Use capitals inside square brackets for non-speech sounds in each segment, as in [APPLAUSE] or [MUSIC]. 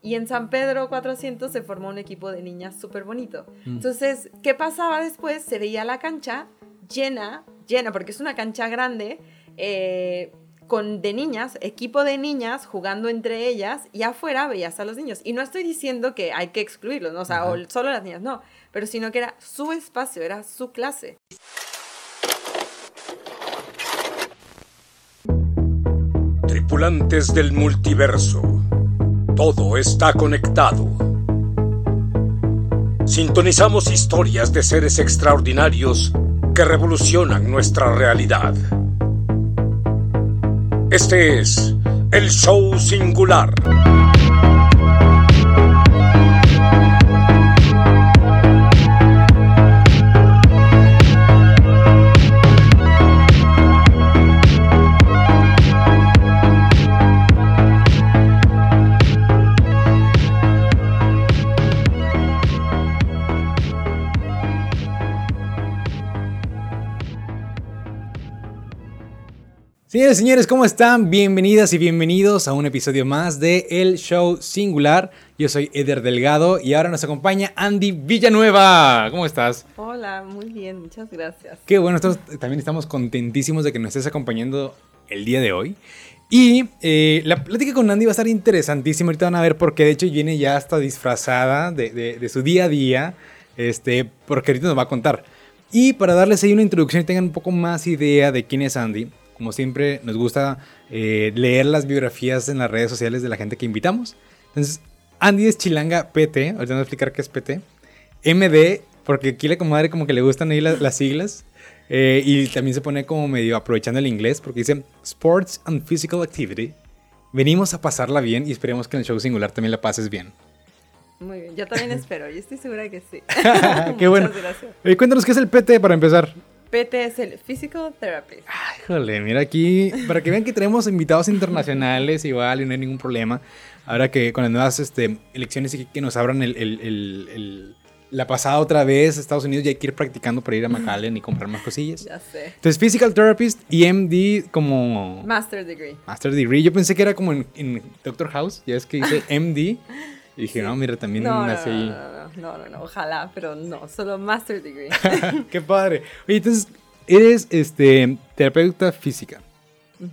Y en San Pedro 400 se formó un equipo de niñas súper bonito. Entonces, ¿qué pasaba después? Se veía la cancha llena, llena, porque es una cancha grande, eh, con de niñas, equipo de niñas jugando entre ellas y afuera veías a los niños. Y no estoy diciendo que hay que excluirlos, ¿no? o sea, o solo las niñas, no, pero sino que era su espacio, era su clase. Tripulantes del multiverso, todo está conectado. Sintonizamos historias de seres extraordinarios que revolucionan nuestra realidad. Este es el show singular. Señores, señores, ¿cómo están? Bienvenidas y bienvenidos a un episodio más de El Show Singular. Yo soy Eder Delgado y ahora nos acompaña Andy Villanueva. ¿Cómo estás? Hola, muy bien, muchas gracias. Qué bueno, también estamos contentísimos de que nos estés acompañando el día de hoy. Y eh, la plática con Andy va a estar interesantísima. Ahorita van a ver por qué. De hecho, viene ya hasta disfrazada de, de su día a día. Este, porque ahorita nos va a contar. Y para darles ahí una introducción y tengan un poco más idea de quién es Andy, como siempre, nos gusta eh, leer las biografías en las redes sociales de la gente que invitamos. Entonces, Andy es Chilanga PT, ahorita voy a explicar qué es PT. MD, porque aquí la comadre como que le gustan ahí las, siglas. Eh, y también se pone como medio aprovechando el inglés, porque dice Sports and Physical Activity. Venimos a pasarla bien y esperemos que en el show singular también la pases bien. Muy bien, yo también espero, yo estoy segura que sí. [LAUGHS] Qué [LAUGHS] bueno. Gracias. Eh, cuéntanos qué es el PT para empezar. PT es el Physical Therapist. Ay, jole, mira aquí, para que vean que tenemos invitados internacionales igual y no hay ningún problema. Ahora que con las nuevas este, elecciones y que nos abran el, la pasada otra vez a Estados Unidos ya hay que ir practicando para ir a McAllen y comprar más cosillas. Ya sé. Entonces, Physical Therapist y MD como... Master Degree. Master Degree. Yo pensé que era como en, en Doctor House, ya es que dice [LAUGHS] MD. Y dije, no, mira, también no, nací ahí. No, no, no, ojalá, pero no, solo Master Degree. [LAUGHS] Qué padre. Oye, entonces, eres este, terapeuta física.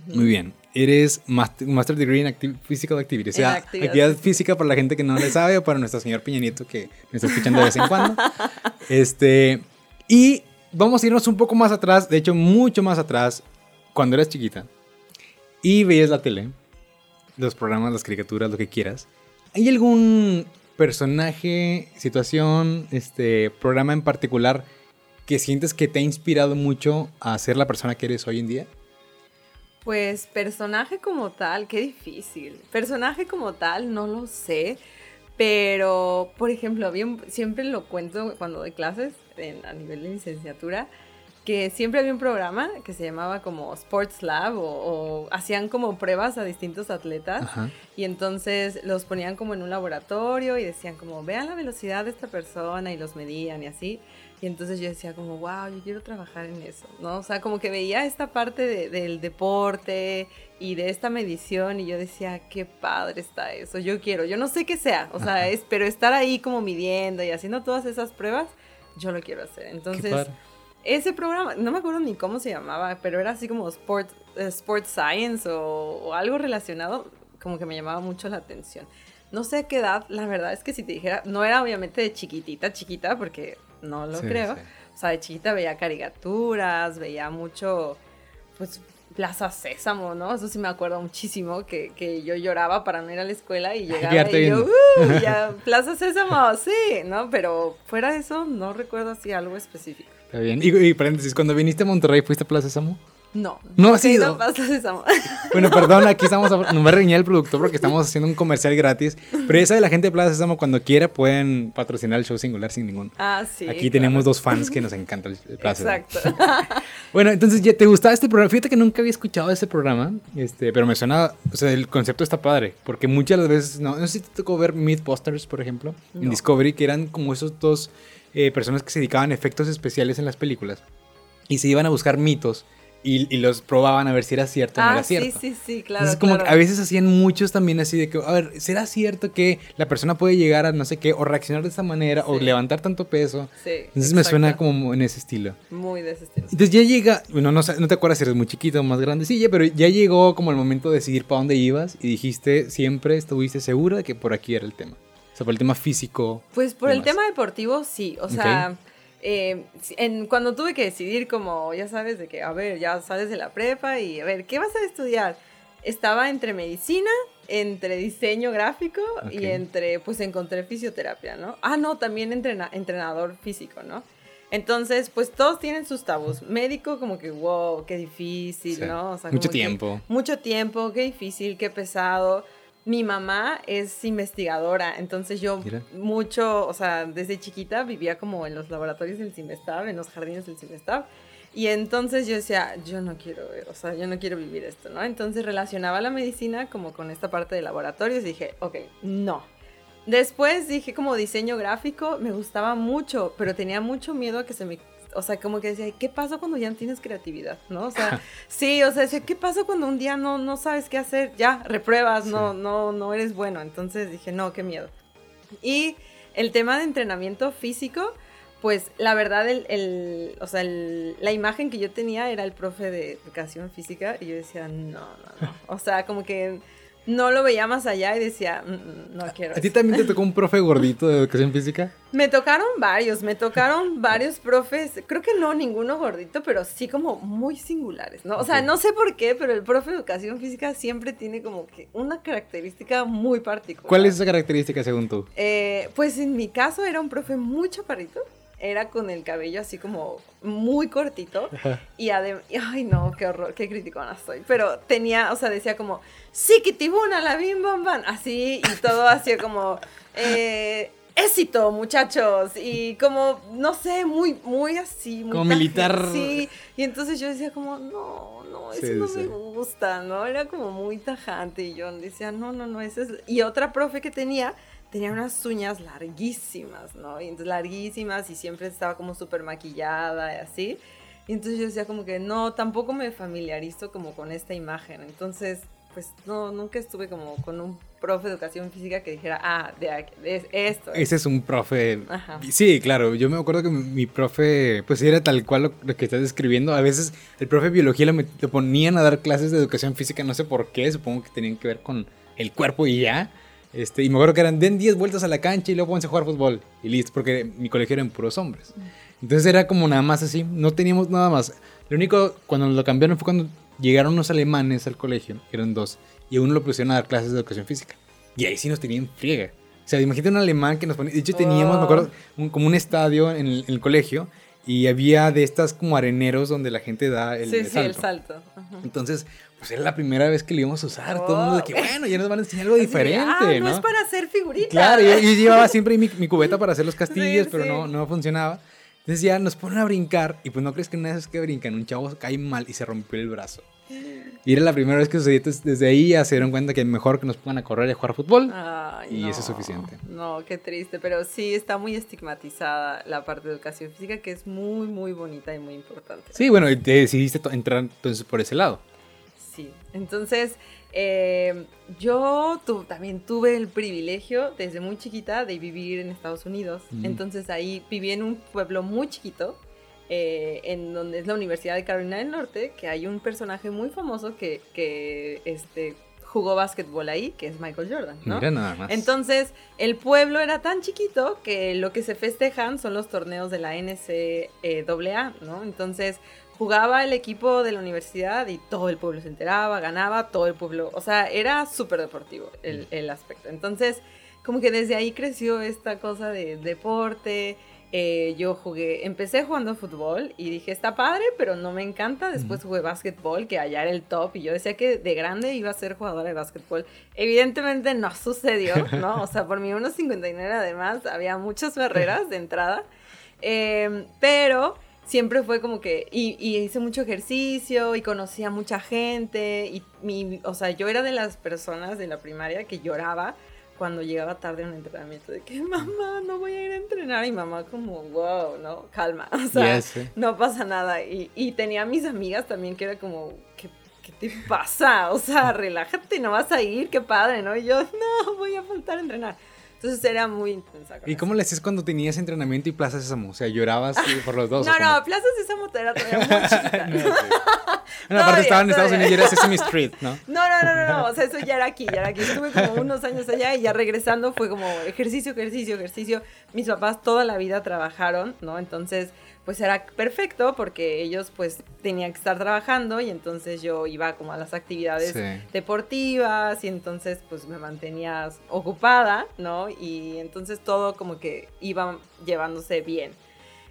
Muy bien. Eres master, Degree en Physical Activity. O sea, actividad, física para la gente que no le sabe o para nuestro señor Peña Nieto que me está escuchando de vez en cuando. [LAUGHS] Este, y vamos a irnos un poco más atrás, de hecho, mucho más atrás, cuando eras chiquita y veías la tele, los programas, las caricaturas, lo que quieras. ¿Hay algún personaje, situación, este, programa en particular que sientes que te ha inspirado mucho a ser la persona que eres hoy en día? Pues personaje como tal, qué difícil. Personaje como tal, no lo sé. Pero, por ejemplo, siempre lo cuento cuando doy clases a nivel de licenciatura que siempre había un programa que se llamaba como Sports Lab o, hacían como pruebas a distintos atletas y entonces los ponían como en un laboratorio y decían como vean la velocidad de esta persona y los medían y así. Y entonces yo decía como, wow, yo quiero trabajar en eso, ¿no? O sea, como que veía esta parte del deporte y de esta medición y yo decía, qué padre está eso, yo quiero, yo no sé qué sea, o sea, es, pero estar ahí como midiendo y haciendo todas esas pruebas, yo lo quiero hacer. Entonces ese programa, no me acuerdo ni cómo se llamaba, pero era así como Sport, eh, sport Science o, algo relacionado, como que me llamaba mucho la atención. No sé a qué edad, la verdad es que si te dijera, no era obviamente de chiquitita, chiquita, porque no lo creo. O sea, de chiquita veía caricaturas, veía mucho, pues, Plaza Sésamo, ¿no? Eso sí me acuerdo muchísimo, que, que yo lloraba para no ir a la escuela y [LAUGHS] llegaba y yo, ¡uh! Ya, Plaza [LAUGHS] Sésamo, sí, ¿no? Pero fuera de eso, no recuerdo así algo específico. Está bien. Y, paréntesis, cuando viniste a Monterrey, ¿fuiste a Plaza Sésamo? No. No ha sido. Sésamo. Bueno, perdón, aquí estamos. no me reñía el productor porque estamos haciendo un comercial gratis. Pero esa de la gente de Plaza Sésamo, cuando quiera, pueden patrocinar el show singular sin ningún. Ah, sí. Aquí tenemos dos fans que nos encanta el, Plaza Exacto. [LAUGHS] bueno, entonces, ¿te gustaba este programa? Fíjate que nunca había escuchado ese programa, este, pero me suena. O sea, el concepto está padre. Porque muchas de las veces. No, no sé si te tocó ver Mythbusters, por ejemplo, en Discovery, que eran como esos dos eh, personas que se dedicaban a efectos especiales en las películas y se iban a buscar mitos y, y los probaban a ver si era cierto o no Ah, era sí, cierto. sí, sí, claro. Entonces, como que claro. a veces hacían muchos también así de que, a ver, ¿será cierto que la persona puede llegar a no sé qué, o reaccionar de esta manera, o Sí. levantar tanto peso? Sí, Entonces me suena exacto. como en ese estilo. Muy de ese estilo. Entonces ya llega, bueno, no, no te acuerdas si eres muy chiquito o más grandecilla, pero ya llegó como el momento de decidir para dónde ibas y dijiste, siempre estuviste segura de que por aquí era el tema. O sea, por el tema físico. Pues por el demás. tema deportivo, sí. O sea, eh, en, cuando tuve que decidir como, ya sabes, de que, a ver, ya sales de la prepa y, a ver, ¿qué vas a estudiar? Estaba entre medicina, entre diseño gráfico Ok. y entre, pues encontré fisioterapia, ¿no? Ah, no, también entrena- entrenador físico, ¿no? Entonces, pues todos tienen sus tabús. Médico, como que, wow, qué difícil, Sí. ¿no? O sea, Mucho tiempo. mucho tiempo, qué difícil, qué pesado. Mi mamá es investigadora, entonces yo Mira. mucho, o sea, desde chiquita vivía como en los laboratorios del CIMESTAB, en los jardines del CIMESTAB. Y entonces yo decía, yo no quiero, o sea, yo no quiero vivir esto, ¿no? Entonces relacionaba la medicina como con esta parte de laboratorios y dije, ok, no. Después dije como diseño gráfico, me gustaba mucho, pero tenía mucho miedo a que se me... O sea, como que decía, ¿qué pasa cuando ya no tienes creatividad? ¿No? O sea, [LAUGHS] sí, o sea, decía, ¿qué pasa cuando un día no, no sabes qué hacer? Ya, repruebas, no, no, no eres bueno. Entonces dije, no, qué miedo. Y el tema de entrenamiento físico, pues la verdad, el, el- o sea, el- la imagen que yo tenía era el profe de educación física y yo decía, no, no, no. O sea, como que no lo veía más allá y decía, "Mm, mm, no quiero. ¿A ti eso". también te tocó un profe [LAUGHS] gordito de educación física? Me tocaron varios, me tocaron varios profes, creo que no ninguno gordito, pero sí como muy singulares, ¿no? O sea, no sé por qué, pero el profe de educación física siempre tiene como que una característica muy particular. ¿Cuál es esa característica según tú? Eh, pues en mi caso era un profe muy chaparrito, era con el cabello así como muy cortito y además, ay no, qué horror, qué criticona soy, pero tenía, o sea, decía como, Sikitibuna, la bim bam bam, así y todo así como, eh, éxito muchachos y como, no sé, muy, muy así, muy Como taje- militar. Sí, y entonces yo decía como, no, no, eso Sí, no sí. me gusta, ¿no? Era como muy tajante y yo decía, no, no, no, ese es... Y otra profe que tenía, tenía unas uñas larguísimas, ¿no? Y entonces larguísimas y siempre estaba como súper maquillada y así. Y entonces yo decía como que no, tampoco me familiarizo como con esta imagen. Entonces, pues no, nunca estuve como con un profe de educación física que dijera, ah, de, aquí- de esto. Ese es un profe. Ajá. Sí, claro. Yo me acuerdo que mi, profe, pues era tal cual lo, lo que estás describiendo. A veces el profe de biología lo, lo ponían a dar clases de educación física, no sé por qué. Supongo que tenían que ver con el cuerpo y ya. Este, y me acuerdo que eran den 10 vueltas a la cancha y luego pónganse a jugar fútbol. Y listo, porque mi colegio eran puros hombres. Entonces era como nada más así, no teníamos nada más. Lo único, cuando lo cambiaron fue cuando llegaron unos alemanes al colegio, eran dos, y a uno lo pusieron a dar clases de educación física. Y ahí sí nos tenían friega. O sea, imagínate un alemán que nos ponía. De hecho, teníamos, me acuerdo, un- como un estadio en el, en el colegio, y había de estas como areneros donde la gente da el, sí, el sí, el salto. salto. Ajá. Entonces, pues era la primera vez que lo íbamos a usar. Todo el mundo de que, Oh. bueno, ya nos van a enseñar algo diferente, ah, ¿no? no es para hacer figuritas. Claro, yo, yo llevaba siempre mi, mi cubeta para hacer los castillos, Sí, pero sí. No, no funcionaba. Entonces ya nos ponen a brincar y pues no crees que una vez que brincan un chavo cae mal y se rompió el brazo. Y era la primera vez que sucedió, entonces desde ahí ya se dieron cuenta que mejor que nos pongan a correr y a jugar fútbol. Ay, Y no, eso es suficiente. No, qué triste, pero sí está muy estigmatizada la parte de educación física que es muy, muy bonita y muy importante. Sí, bueno, decidiste entrar entonces por ese lado. Sí, entonces eh, yo tu- también tuve el privilegio desde muy chiquita de vivir en Estados Unidos. Mm. Entonces ahí viví en un pueblo muy chiquito, eh, en donde es la Universidad de Carolina del Norte, que hay un personaje muy famoso que, que este, jugó básquetbol ahí, que es Michael Jordan, ¿no? Mira nada más. Entonces, el pueblo era tan chiquito que lo que se festejan son los torneos de la NCAA, ¿no? Entonces, jugaba el equipo de la universidad y todo el pueblo se enteraba, ganaba, todo el pueblo, o sea, era súper deportivo el, el aspecto. Entonces, como que desde ahí creció esta cosa de deporte. eh, yo jugué, empecé jugando fútbol y dije, está padre, pero no me encanta. Después jugué básquetbol, que allá era el top, y yo decía que de grande iba a ser jugadora de básquetbol. Evidentemente no sucedió, [LAUGHS] ¿no? O sea, por mi 1.59 además había muchas barreras de entrada. Eh, pero siempre fue como que, y, y hice mucho ejercicio y conocí a mucha gente, y mi, o sea, yo era de las personas de la primaria que lloraba cuando llegaba tarde a un entrenamiento de que mamá no voy a ir a entrenar y mamá como wow no calma [LAUGHS] o sea no pasa nada. Y, y, tenía mis amigas también que era como ¿qué, ¿qué, te pasa? o sea relájate no vas a ir qué padre no y yo no voy a faltar a entrenar entonces era muy intensa. ¿Y cómo le hacías cuando tenías entrenamiento y Plaza Sésamo? O sea, llorabas por los dos. No, no, Plaza Sésamo era todavía muy chiquita. [LAUGHS] no, [LAUGHS] aparte estaba en Estados Unidos y era Sesame Street, ¿no? No, no, no, no, no, o sea, eso ya era aquí, ya era aquí. Estuve como unos años allá y ya regresando fue como ejercicio, ejercicio, ejercicio. Mis papás toda la vida trabajaron, ¿no? Entonces pues era perfecto porque ellos pues tenían que estar trabajando y entonces yo iba como a las actividades deportivas y entonces pues me mantenía ocupada, ¿no? Y entonces todo como que iba llevándose bien.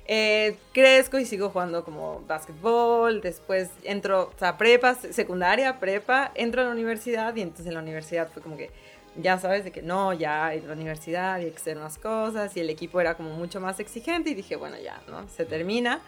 Eh, crezco y sigo jugando como básquetbol, después entro, o sea, prepa, secundaria, prepa, entro a la universidad y entonces en la universidad fue como que ya sabes de que no, ya la universidad y que hacer más cosas y el equipo era como mucho más exigente y dije, bueno, ya, ¿no? Se termina.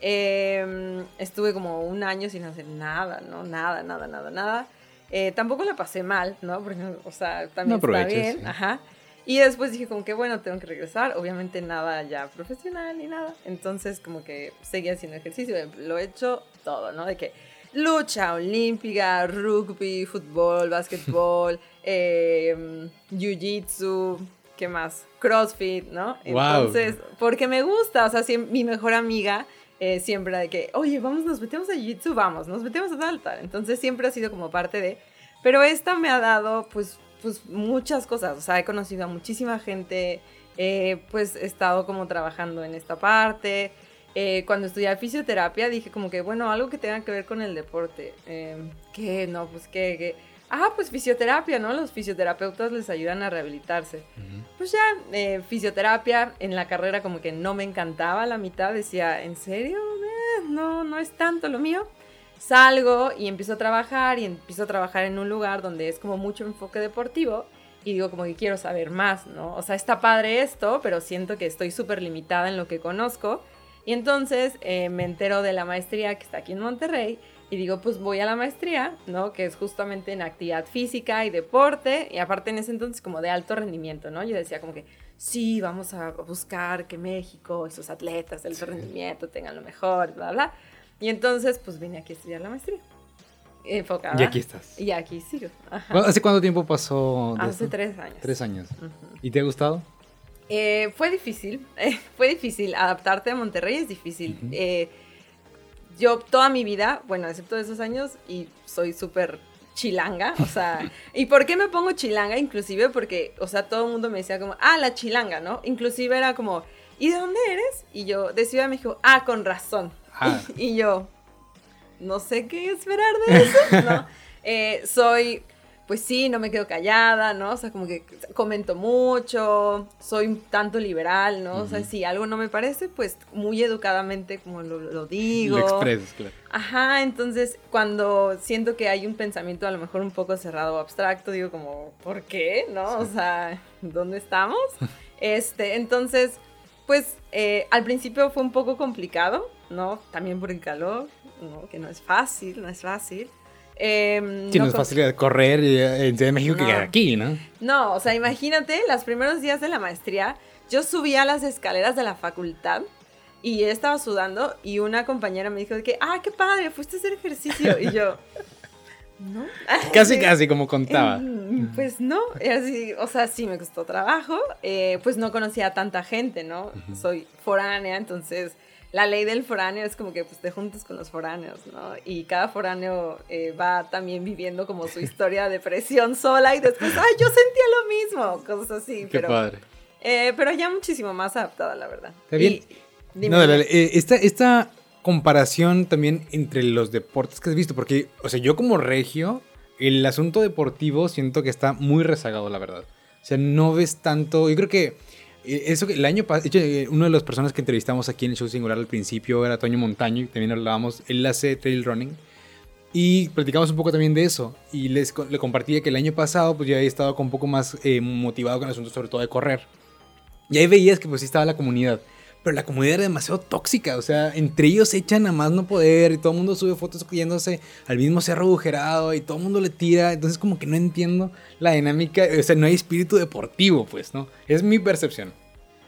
Em, estuve como un año sin hacer nada, ¿no? Nada, nada, nada, nada. Eh, tampoco la pasé mal, ¿no? Porque, o sea, también está bien, ajá. Y después dije como que, bueno, tengo que regresar. Obviamente nada ya profesional ni nada. Entonces como que seguí haciendo ejercicio. Lo he hecho todo, ¿no? De que lucha olímpica, rugby, fútbol, básquetbol, eh, jiu-jitsu, ¿qué más? CrossFit, ¿no? Entonces, porque me gusta, o sea, mi mejor amiga eh, siempre de que, oye, vamos, nos metemos a jiu-jitsu, vamos, nos metemos a tal, tal. Entonces siempre ha sido como parte de, pero esta me ha dado, pues, pues muchas cosas, o sea, he conocido a muchísima gente, eh, pues he estado como trabajando en esta parte, eh, cuando estudié fisioterapia dije como que, bueno, algo que tenga que ver con el deporte. Eh, ¿Qué? No, pues ¿qué? Ah, pues fisioterapia, ¿no? Los fisioterapeutas les ayudan a rehabilitarse. Pues ya, eh, fisioterapia en la carrera como que no me encantaba la mitad, decía, ¿en serio? Eh, no, no es tanto lo mío. Salgo y empiezo a trabajar y empiezo a trabajar en un lugar donde es como mucho enfoque deportivo y digo como que quiero saber más, ¿no? O sea, está padre esto, pero siento que estoy súper limitada en lo que conozco y entonces eh, me entero de la maestría que está aquí en Monterrey y digo, pues voy a la maestría, ¿no? Que es justamente en actividad física y deporte y aparte en ese entonces como de alto rendimiento, ¿no? Yo decía como que sí, vamos a buscar que México, esos atletas de alto rendimiento tengan lo mejor, bla, bla. Y entonces pues vine aquí a estudiar la maestría. Enfocada. Y aquí estás. Y aquí sigo. ¿Hace cuánto tiempo pasó? Hace tres años. Tres años. ¿Y te ha gustado? Eh, fue difícil, eh, [LAUGHS] fue difícil. Adaptarte a Monterrey es difícil. Eh, yo toda mi vida, bueno, excepto esos años, y soy súper chilanga, o sea, [LAUGHS] ¿y por qué me pongo chilanga? Inclusive porque, o sea, todo el mundo me decía como, ah, la chilanga, ¿no? Inclusive era como, ¿y de dónde eres? Y yo, de Ciudad de México, ah, con razón. Ah. [LAUGHS] Y, yo, no sé qué esperar de eso, ¿no? [LAUGHS] soy pues sí, no me quedo callada, ¿no? O sea, como que comento mucho, soy un tanto liberal, ¿no? O sea, si algo no me parece, pues muy educadamente como lo, digo. Lo expresas, claro. Ajá, entonces cuando siento que hay un pensamiento a lo mejor un poco cerrado o abstracto, digo como, ¿por qué? ¿No? O sea, ¿dónde estamos? este, entonces, pues eh, al principio fue un poco complicado, ¿no? También por el calor, ¿no? Que no es fácil, no es fácil. Eh, sí, no, es fácil correr en Ciudad de México que aquí, ¿no? No, o sea, imagínate, los primeros días de la maestría, yo subía las escaleras de la facultad y estaba sudando y una compañera me dijo que, ah, qué padre, fuiste a hacer ejercicio. Y yo, [LAUGHS] ¿no? [LAUGHS] Casi, casi como contaba. Pues no, así, o sea, sí me costó trabajo, eh, pues no conocía a tanta gente, ¿no? Soy foránea, entonces la ley del foráneo es como que pues, te juntas con los foráneos, ¿no? Y cada foráneo eh, va también viviendo como su [LAUGHS] historia de depresión sola y después, ay, yo sentía lo mismo, cosas así. Qué pero, padre. Eh, pero ya muchísimo más adaptada, la verdad. Está bien. no, eh, esta, esta comparación también entre los deportes que has visto, porque, o sea, yo como regio, el asunto deportivo siento que está muy rezagado, la verdad. O sea, no ves tanto, yo creo que eso el año pasado, eh, una de las personas que entrevistamos aquí en el show singular al principio era Toño Montaño, y también hablábamos, él hace trail running. Y platicamos un poco también de eso. Y les, le compartía que el año pasado, pues ya había estado con un poco más eh, motivado con el asunto, sobre todo de correr. Y ahí veías que pues sí estaba la comunidad. Pero la comunidad era demasiado tóxica, o sea, entre ellos se echan a más no poder y todo el mundo sube fotos yéndose al mismo cerro agujerado y todo el mundo le tira, entonces como que no entiendo la dinámica, o sea, no hay espíritu deportivo, pues, ¿no? Es mi percepción.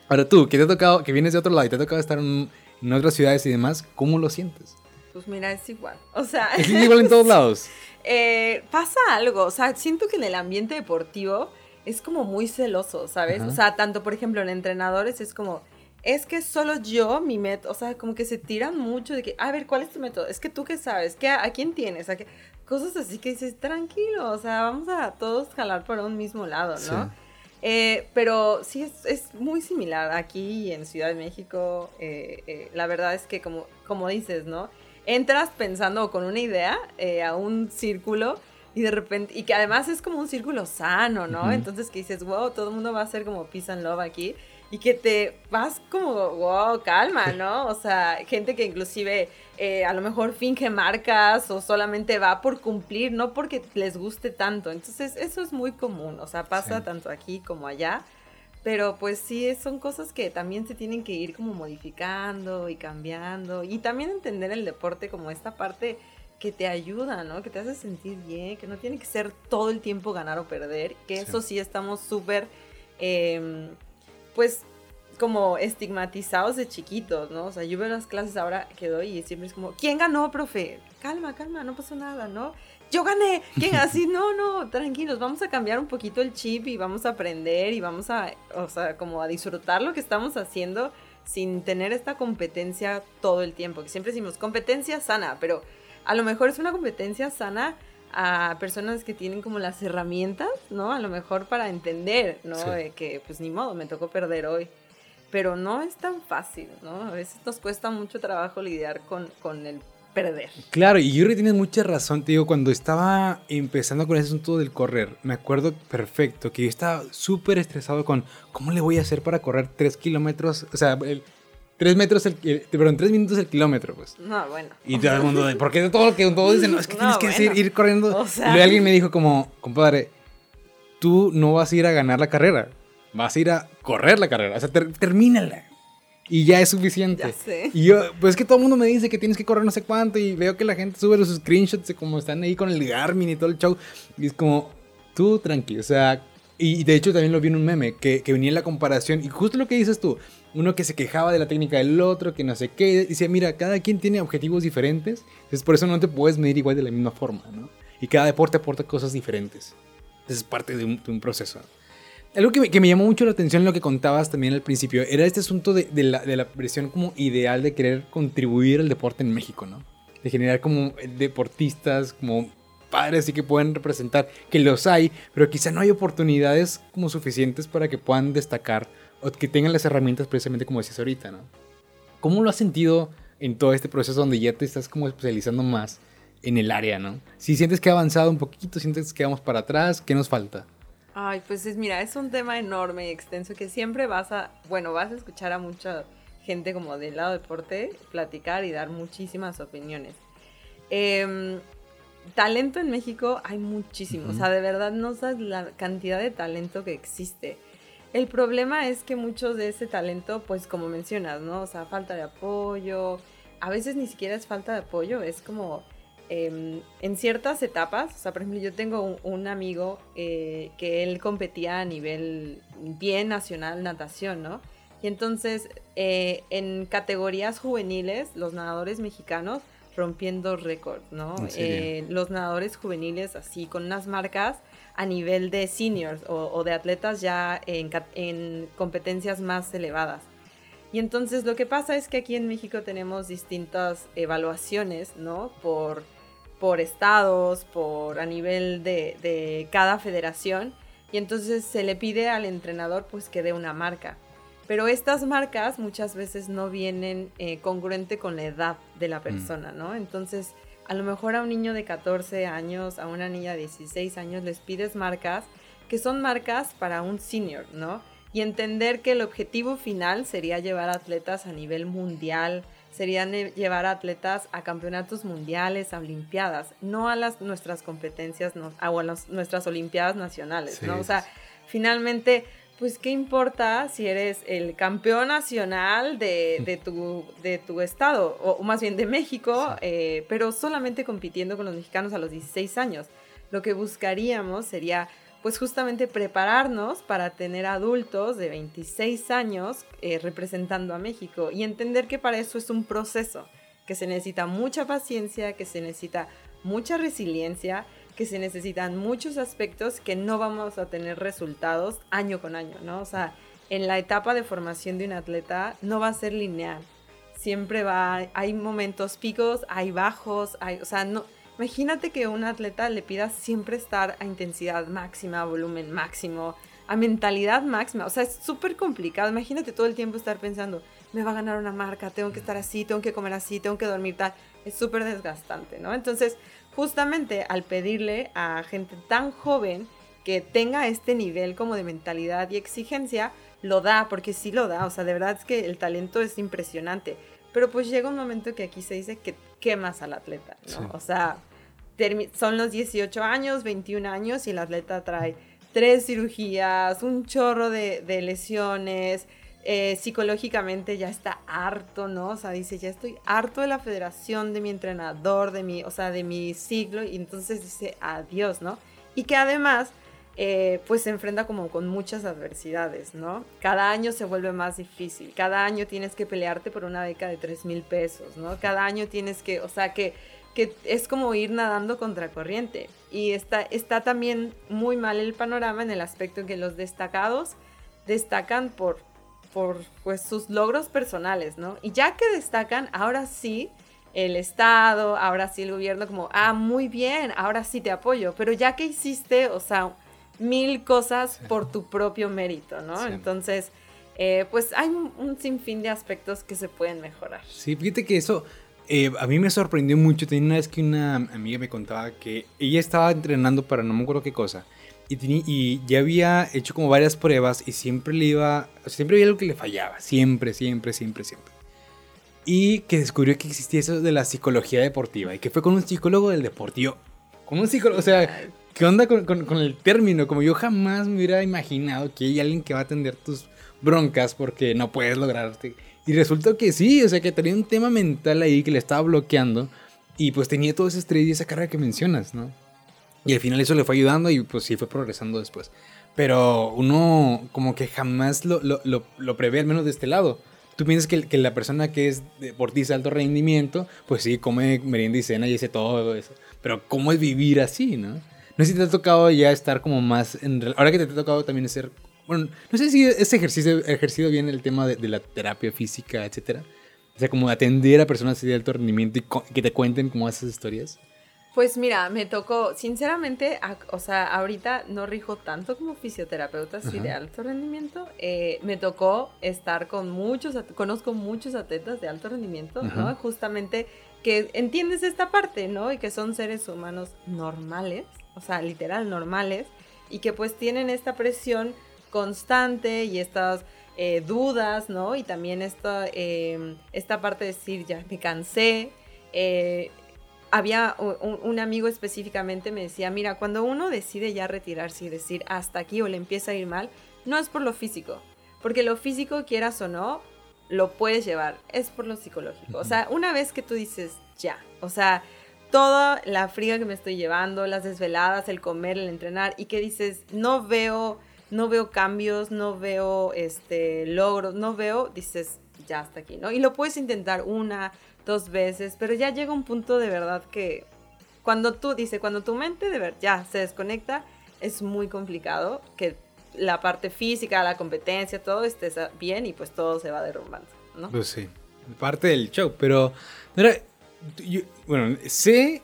Ahora tú, que te ha tocado, que vienes de otro lado y te ha tocado estar en, otras ciudades y demás, ¿cómo lo sientes? Pues mira, es igual, o sea... Es igual en todos [LAUGHS] lados. Eh, pasa algo, o sea, siento que en el ambiente deportivo es como muy celoso, ¿sabes? O sea, tanto por ejemplo en entrenadores es como es que solo yo, mi método, o sea, como que se tiran mucho de que, a ver, ¿cuál es tu método? Es que tú qué sabes, ¿Qué, ¿a quién tienes? ¿A qué? Cosas así que dices, tranquilo, o sea, vamos a todos jalar por un mismo lado, ¿no? Eh, pero sí es, es, muy similar aquí en Ciudad de México. Eh, eh, la verdad es que, como, como dices, ¿no? Entras pensando con una idea a un círculo y de repente, y que además es como un círculo sano, ¿no? Entonces que dices, wow, todo el mundo va a ser como peace and love aquí y que te vas como, wow, calma, ¿no? O sea, gente que inclusive eh, a lo mejor finge marcas o solamente va por cumplir, no porque les guste tanto. Entonces, eso es muy común, o sea, pasa tanto aquí como allá. Pero pues sí, son cosas que también se tienen que ir como modificando y cambiando. Y también entender el deporte como esta parte que te ayuda, ¿no? Que te hace sentir bien, que no tiene que ser todo el tiempo ganar o perder. Que eso sí estamos súper... Em, pues como estigmatizados de chiquitos, ¿no? O sea, yo veo las clases ahora que doy y siempre es como, ¿quién ganó, profe? Calma, calma, no pasó nada, ¿no? Yo gané, ¿quién? [LAUGHS] Así, no, no, tranquilos, vamos a cambiar un poquito el chip y vamos a aprender y vamos a, o sea, como a disfrutar lo que estamos haciendo sin tener esta competencia todo el tiempo, que siempre decimos competencia sana, pero a lo mejor es una competencia sana a personas que tienen como las herramientas, ¿no? A lo mejor para entender, ¿no? De que pues ni modo, me tocó perder hoy. Pero no es tan fácil, ¿no? A veces nos cuesta mucho trabajo lidiar con, con el perder. Claro, y que tienes mucha razón, te digo, cuando estaba empezando con ese asunto del correr, me acuerdo perfecto que yo estaba súper estresado con cómo le voy a hacer para correr tres kilómetros, o sea, el, Tres metros, el, perdón, tres minutos el kilómetro, pues. No, bueno. Y todo el mundo, porque todo lo que todos dicen, no, es que [LAUGHS] tienes que ir, corriendo. O sea... Y alguien me dijo como, compadre, tú no vas a ir a ganar la carrera, vas a ir a correr la carrera, o sea, termínala. Y ya es suficiente. Ya sé. Y yo, pues es que todo el mundo me dice que tienes que correr no sé cuánto y veo que la gente sube los screenshots de cómo están ahí con el Garmin y todo el show. Y es como, tú tranquilo, o sea, y de hecho también lo vi en un meme, que, que venía en la comparación, y justo lo que dices tú, uno que se quejaba de la técnica del otro, que no sé qué, dice, mira, cada quien tiene objetivos diferentes, entonces por eso no te puedes medir igual de la misma forma, ¿no? Y cada deporte aporta cosas diferentes. Entonces es parte de un, proceso. Algo que me, que me, llamó mucho la atención en lo que contabas también al principio era este asunto de, la, de presión como ideal de querer contribuir al deporte en México, ¿no? De generar como deportistas, como padres sí que pueden representar, que los hay, pero quizá no hay oportunidades como suficientes para que puedan destacar o que tengan las herramientas precisamente como decías ahorita, ¿no? ¿Cómo lo has sentido en todo este proceso donde ya te estás como especializando más en el área, ¿no? Si sientes que ha avanzado un poquito, sientes que vamos para atrás, ¿qué nos falta? Ay, pues es, mira, es un tema enorme y extenso que siempre vas a, bueno, vas a escuchar a mucha gente como del lado deporte platicar y dar muchísimas opiniones. Eh, talento en México hay muchísimo, o sea, de verdad no sabes la cantidad de talento que existe. El problema es que muchos de ese talento, pues como mencionas, ¿no? O sea, falta de apoyo, a veces ni siquiera es falta de apoyo, es como em, en ciertas etapas, o sea, por ejemplo, yo tengo un, amigo eh, que él competía a nivel bien nacional natación, ¿no? Y entonces, eh, en categorías juveniles, los nadadores mexicanos, rompiendo récord, ¿no? Eh, los nadadores juveniles así, con unas marcas a nivel de seniors o, de atletas ya en, competencias más elevadas. Y entonces lo que pasa es que aquí en México tenemos distintas evaluaciones, ¿no? Por, por estados, por a nivel de, de cada federación. Y entonces se le pide al entrenador pues que dé una marca. Pero estas marcas muchas veces no vienen eh, congruente con la edad de la mm. persona, ¿no? Entonces, a lo mejor a un niño de 14 años, a una niña de 16 años, les pides marcas que son marcas para un senior, ¿no? Y entender que el objetivo final sería llevar atletas a nivel mundial, sería llevar atletas a campeonatos mundiales, a olimpiadas, no a las nuestras competencias, no, a, nuestras olimpiadas nacionales, ¿no? O sea, finalmente pues qué importa si eres el campeón nacional de, tu, de tu estado, o, más bien de México, eh, pero solamente compitiendo con los mexicanos a los 16 años. Lo que buscaríamos sería pues justamente prepararnos para tener adultos de 26 años eh, representando a México y entender que para eso es un proceso, que se necesita mucha paciencia, que se necesita mucha resiliencia que se necesitan muchos aspectos que no vamos a tener resultados año con año, ¿no? O sea, en la etapa de formación de un atleta no va a ser lineal. Siempre va, hay momentos picos, hay bajos, hay, o sea, no, imagínate que un atleta le pidas siempre estar a intensidad máxima, volumen máximo, a mentalidad máxima, o sea, es súper complicado. Imagínate todo el tiempo estar pensando, me va a ganar una marca, tengo que estar así, tengo que comer así, tengo que dormir tal. Es súper desgastante, ¿no? Entonces, justamente al pedirle a gente tan joven que tenga este nivel como de mentalidad y exigencia, lo da, porque sí lo da, o sea, de verdad es que el talento es impresionante, pero pues llega un momento que aquí se dice que quemas al atleta, ¿no? O sea, son los 18 años, 21 años y el atleta trae tres cirugías, un chorro de, de lesiones, eh, psicológicamente ya está harto, ¿no? O sea, dice, ya estoy harto de la federación, de mi entrenador, de mi, o sea, de mi siglo, y entonces dice, adiós, ¿no? Y que además, eh, pues se enfrenta como con muchas adversidades, ¿no? Cada año se vuelve más difícil, cada año tienes que pelearte por una beca de 3 mil pesos, ¿no? Cada año tienes que, o sea, que, que es como ir nadando contra corriente. Y está, está también muy mal el panorama en el aspecto en que los destacados destacan por por pues, sus logros personales, ¿no? Y ya que destacan, ahora sí, el Estado, ahora sí el gobierno, como, ah, muy bien, ahora sí te apoyo, pero ya que hiciste, o sea, mil cosas por tu propio mérito, ¿no? Entonces, eh, pues hay un, sinfín de aspectos que se pueden mejorar. Sí, fíjate que eso eh, a mí me sorprendió mucho. Tenía una vez que una amiga me contaba que ella estaba entrenando para no me acuerdo qué cosa y, ya había hecho como varias pruebas y siempre le iba, siempre había algo que le fallaba, siempre, siempre, siempre, siempre. Y que descubrió que existía eso de la psicología deportiva y que fue con un psicólogo del deportivo. Con un psicólogo, o sea, ¿qué onda con, con, el término? Como yo jamás me hubiera imaginado que hay alguien que va a atender tus broncas porque no puedes lograrte. Y resultó que sí, o sea, que tenía un tema mental ahí que le estaba bloqueando y pues tenía todo ese estrés y esa carga que mencionas, ¿no? Y al final eso le fue ayudando y pues sí fue progresando después. Pero uno como que jamás lo, lo, lo, prevé, al menos de este lado. Tú piensas que, que, la persona que es deportista de alto rendimiento, pues sí, come merienda y cena y hace todo eso. Pero ¿cómo es vivir así, no? No sé si te ha tocado ya estar como más... En, ahora que te ha tocado también ser... Bueno, no sé si ese ejercicio ejercido bien el tema de, de la terapia física, etcétera. O sea, como atender a personas de alto rendimiento y que te cuenten como esas historias. Pues mira, me tocó, sinceramente, o sea, ahorita no rijo tanto como fisioterapeuta así de alto rendimiento. Eh, me tocó estar con muchos, conozco muchos atletas de alto rendimiento, ¿no? Justamente que entiendes esta parte, ¿no? Y que son seres humanos normales, o sea, literal normales, y que pues tienen esta presión constante y estas eh, dudas, ¿no? Y también esta, em, esta parte de decir, ya me cansé. Eh, había un, amigo específicamente me decía, mira, cuando uno decide ya retirarse y decir hasta aquí o le empieza a ir mal, no es por lo físico, porque lo físico, quieras o no, lo puedes llevar, es por lo psicológico. O sea, una vez que tú dices ya, o sea, toda la fría que me estoy llevando, las desveladas, el comer, el entrenar, y que dices, no veo, no veo cambios, no veo este logros, no veo, dices, ya hasta aquí, ¿no? Y lo puedes intentar una, dos veces, pero ya llega un punto de verdad que cuando tú, dice, cuando tu mente de ver ya se desconecta, es muy complicado que la parte física, la competencia, todo esté bien y pues todo se va derrumbando, ¿no? Pues sí, parte del show, pero, bueno, sé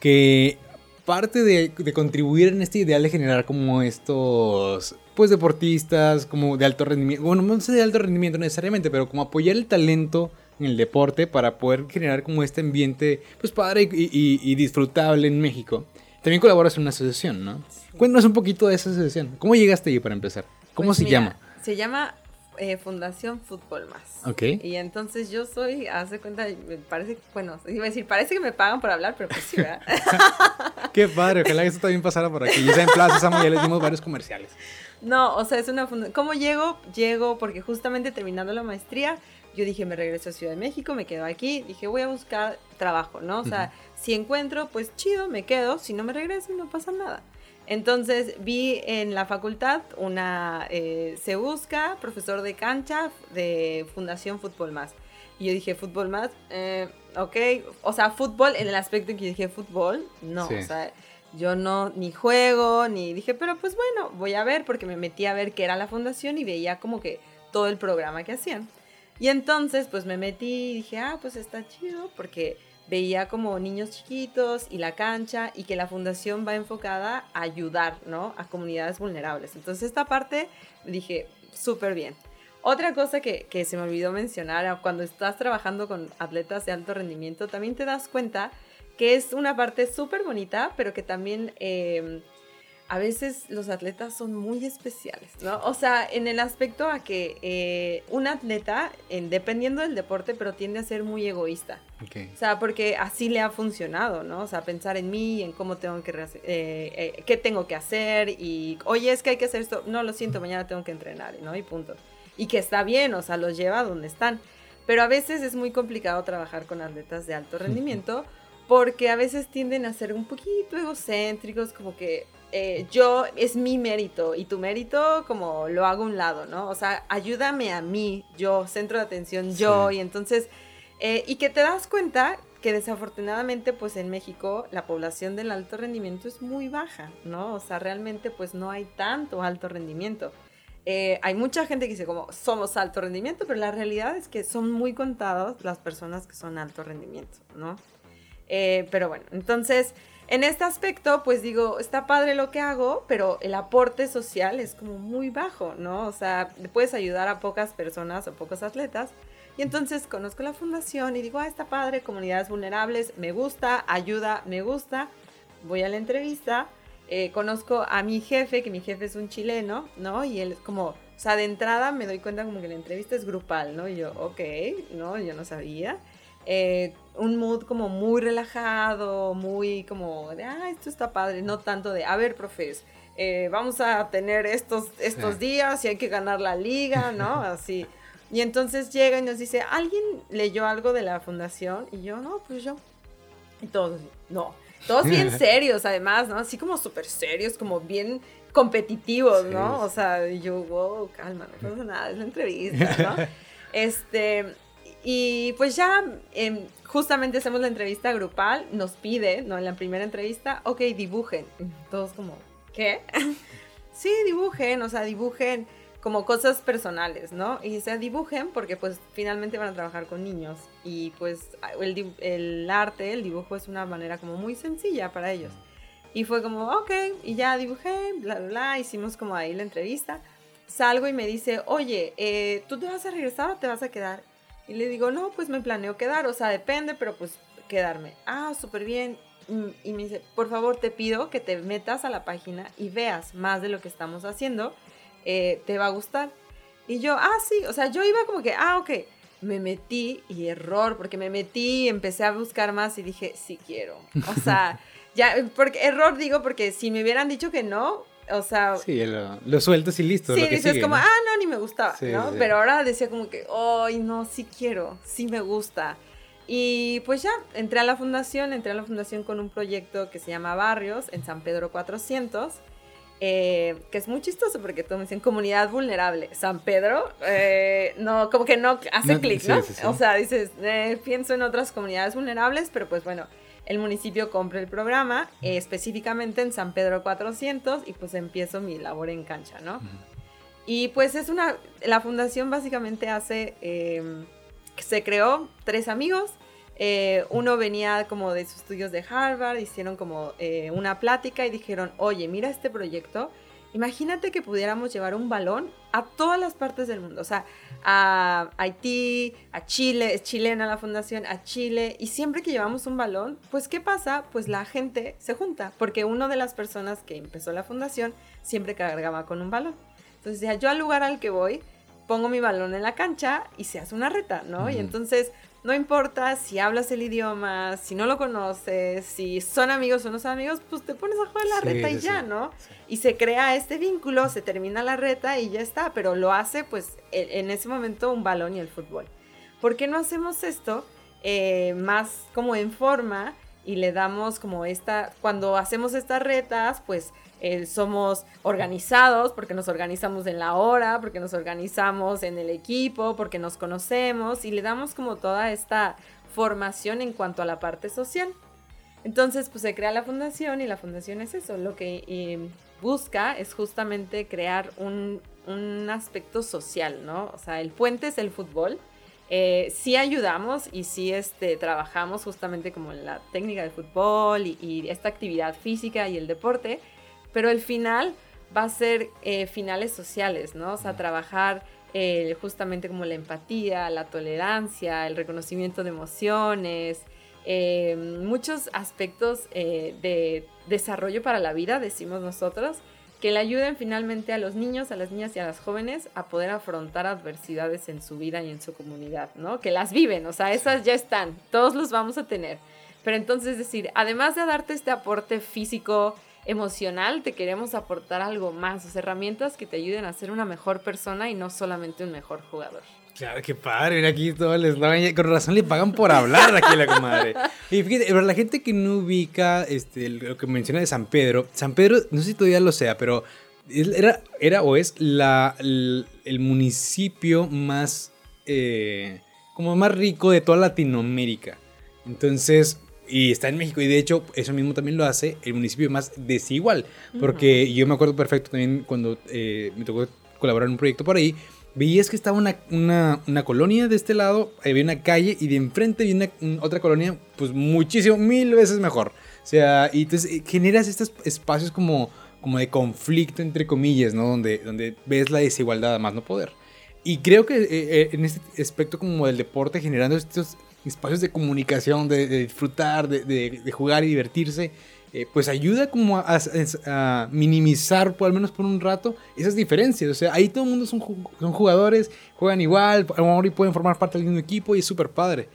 que parte de, de, contribuir en este ideal de generar como estos, pues deportistas, como de alto rendimiento, bueno, no sé de alto rendimiento necesariamente, pero como apoyar el talento en el deporte para poder generar como este ambiente pues padre y, disfrutable en México. También colaboras en una asociación, ¿no? Cuéntanos un poquito de esa asociación. ¿Cómo llegaste ahí para empezar? ¿Cómo pues se llama? Se llama eh, Fundación Fútbol Más. Ok. Y entonces yo soy, hace cuenta, me parece, bueno, iba a decir, parece que me pagan por hablar, pero pues sí, ¿verdad? [LAUGHS] Qué padre, ojalá eso también pasara por aquí. Ya en Plaza Samuel les dimos varios comerciales. No, o sea, es una fundación. ¿Cómo llego? Llego porque justamente terminando la maestría, yo dije, me regreso a Ciudad de México, me quedo aquí. Dije, voy a buscar trabajo, ¿no? O sea, si encuentro, pues chido, me quedo. Si no me regreso, no pasa nada. Entonces vi en la facultad una, eh, se busca profesor de cancha de Fundación Fútbol Más. Y yo dije, fútbol más, eh, ok, o sea, fútbol en el aspecto en que dije fútbol, no, o sea, yo no ni juego, ni dije, pero pues bueno, voy a ver, porque me metí a ver qué era la fundación y veía como que todo el programa que hacían. Y entonces, pues me metí y dije, ah, pues está chido, porque veía como niños chiquitos y la cancha y que la fundación va enfocada a ayudar, ¿no? A comunidades vulnerables. Entonces esta parte dije, súper bien. Otra cosa que, que, se me olvidó mencionar, cuando estás trabajando con atletas de alto rendimiento, también te das cuenta que es una parte súper bonita, pero que también eh, a veces los atletas son muy especiales, ¿no? O sea, en el aspecto a que eh, un atleta, en, dependiendo del deporte, pero tiende a ser muy egoísta. O sea, porque así le ha funcionado, ¿no? O sea, pensar en mí, en cómo tengo que, eh, eh, qué tengo que hacer y, oye, es que hay que hacer esto. No, lo siento, mañana tengo que entrenar, ¿no? Y punto. Y que está bien, o sea, los lleva a donde están. Pero a veces es muy complicado trabajar con atletas de alto rendimiento porque a veces tienden a ser un poquito egocéntricos, como que eh, yo es mi mérito y tu mérito como lo hago a un lado, ¿no? O sea, ayúdame a mí, yo, centro de atención, yo, y entonces, eh, y que te das cuenta que desafortunadamente pues en México la población del alto rendimiento es muy baja, ¿no? O sea, realmente pues no hay tanto alto rendimiento. Eh, hay mucha gente que dice como somos alto rendimiento, pero la realidad es que son muy contadas las personas que son alto rendimiento, ¿no? pero bueno, entonces en este aspecto, pues digo, está padre lo que hago, pero el aporte social es como muy bajo, ¿no? O sea, puedes ayudar a pocas personas o pocos atletas. Y entonces conozco la fundación y digo, ah, está padre, comunidades vulnerables, me gusta, ayuda, me gusta. Voy a la entrevista, eh, conozco a mi jefe, que mi jefe es un chileno, ¿no? Y él es como, o sea, de entrada me doy cuenta como que la entrevista es grupal, ¿no? Y yo, ok, ¿no? Yo no sabía. Eh, un mood como muy relajado, muy como de, ah, esto está padre, no tanto de, a ver, profes, eh, vamos a tener estos, estos días y hay que ganar la liga, ¿no? [LAUGHS] Así. Y entonces llega y nos dice, ¿alguien leyó algo de la fundación? Y yo, no, pues yo. Y todos, no. Todos bien [LAUGHS] serios, además, ¿no? Así como súper serios, como bien competitivos, ¿no? O sea, yo, wow, calma, no pasa nada, es la entrevista, ¿no? [LAUGHS] este, y pues ya em, justamente hacemos la entrevista grupal, nos pide, ¿no? En la primera entrevista, ok, dibujen. Todos como, ¿qué? [LAUGHS] sí, dibujen, o sea, dibujen como cosas personales, ¿no? Y se dibujen porque pues finalmente van a trabajar con niños y pues el, el, arte, el dibujo es una manera como muy sencilla para ellos. Y fue como, ok, y ya dibujé, bla, bla, bla, hicimos como ahí la entrevista. Salgo y me dice, oye, eh, ¿tú te vas a regresar o te vas a quedar? Y le digo, no, pues me planeo quedar, o sea, depende, pero pues quedarme. Ah, súper bien. Y me dice, por favor, te pido que te metas a la página y veas más de lo que estamos haciendo. Eh, te va a gustar. Y yo, ah, sí, o sea, yo iba como que, ah, ok. Me metí y error, porque me metí, empecé a buscar más y dije, sí quiero. O sea, [LAUGHS] ya, porque error digo, porque si me hubieran dicho que no, o sea... Sí, lo, lo sueltas y listo. Sí, dices como, ah, no, ni me gustaba, ¿no? Pero ahora decía como que, ay, no, sí quiero, sí me gusta. Y pues ya, entré a la fundación, entré a la fundación con un proyecto que se llama Barrios en San Pedro 400. Eh, que es muy chistoso porque todos me dicen comunidad vulnerable. San Pedro, eh, no, como que no hace clic, ¿no? O sea, dices, eh, pienso en otras comunidades vulnerables, pero pues bueno, el municipio compra el programa, eh, específicamente en San Pedro 400, y pues empiezo mi labor en cancha, ¿no? Y pues es una, la fundación básicamente hace, eh, se creó tres amigos, eh, uno venía como de sus estudios de Harvard, hicieron como eh, una plática y dijeron, oye, mira este proyecto, Imagínate que pudiéramos llevar un balón a todas las partes del mundo, o sea, a Haití, a Chile, es chilena la fundación, a Chile, y siempre que llevamos un balón, pues ¿qué pasa? Pues la gente se junta, porque una de las personas que empezó la fundación siempre cargaba con un balón. Entonces, ya yo al lugar al que voy, pongo mi balón en la cancha y se hace una reta, ¿no? Y entonces no importa si hablas el idioma, si no lo conoces, si son amigos o no son amigos, pues te pones a jugar la reta y ya, ¿no? Y se crea este vínculo, se termina la reta y ya está, pero lo hace pues e, en ese momento un balón y el fútbol. ¿Por qué no hacemos esto eh, más como en forma y le damos como esta, cuando hacemos estas retas, pues eh, somos organizados, porque nos organizamos en la hora, porque nos organizamos en el equipo, porque nos conocemos y le damos como toda esta formación en cuanto a la parte social. Entonces, pues se crea la fundación y la fundación es eso, lo que eh, busca es justamente crear un, un, aspecto social, ¿no? O sea, el puente es el fútbol. Eh, sí ayudamos y sí este, trabajamos justamente como la técnica del fútbol y, y esta actividad física y el deporte, pero el final va a ser eh, finales sociales, ¿no? O sea, trabajar eh, justamente como la empatía, la tolerancia, el reconocimiento de emociones, eh, muchos aspectos de desarrollo para la vida, decimos nosotros, que le ayuden finalmente a los niños, a las niñas y a las jóvenes a poder afrontar adversidades en su vida y en su comunidad, ¿no? Que las viven, o sea, esas ya están, todos los vamos a tener. Pero entonces, decir, además de darte este aporte físico, emocional, te queremos aportar algo más, herramientas que te ayuden a ser una mejor persona y no solamente un mejor jugador. Claro, qué padre, mira aquí todo el eslogan, con razón le pagan por hablar aquí la comadre. [LAUGHS] Y fíjate, pero la gente que no ubica este, lo que menciona de San Pedro, San Pedro, no sé si todavía lo sea, pero era, era o es la, el, municipio más, eh, como más rico de toda Latinoamérica. Entonces, y está en México. Y de hecho, eso mismo también lo hace el municipio más desigual. Porque yo me acuerdo perfecto también cuando eh, me tocó colaborar en un proyecto por ahí. Veías que estaba una, una, una, colonia de este lado, había una calle y de enfrente había una, otra colonia, pues muchísimo, mil veces mejor. O sea, y entonces eh, generas estos espacios como, como de conflicto, entre comillas, ¿no? Donde, donde ves la desigualdad a más no poder. Y creo que eh, en este aspecto como del deporte, generando estos espacios de comunicación, de, disfrutar, de, jugar y divertirse, eh, pues ayuda como a, minimizar, por al menos por un rato, esas diferencias. O sea, ahí todo el mundo son, son jugadores, juegan igual, a lo mejor y pueden formar parte del mismo equipo y es súper padre.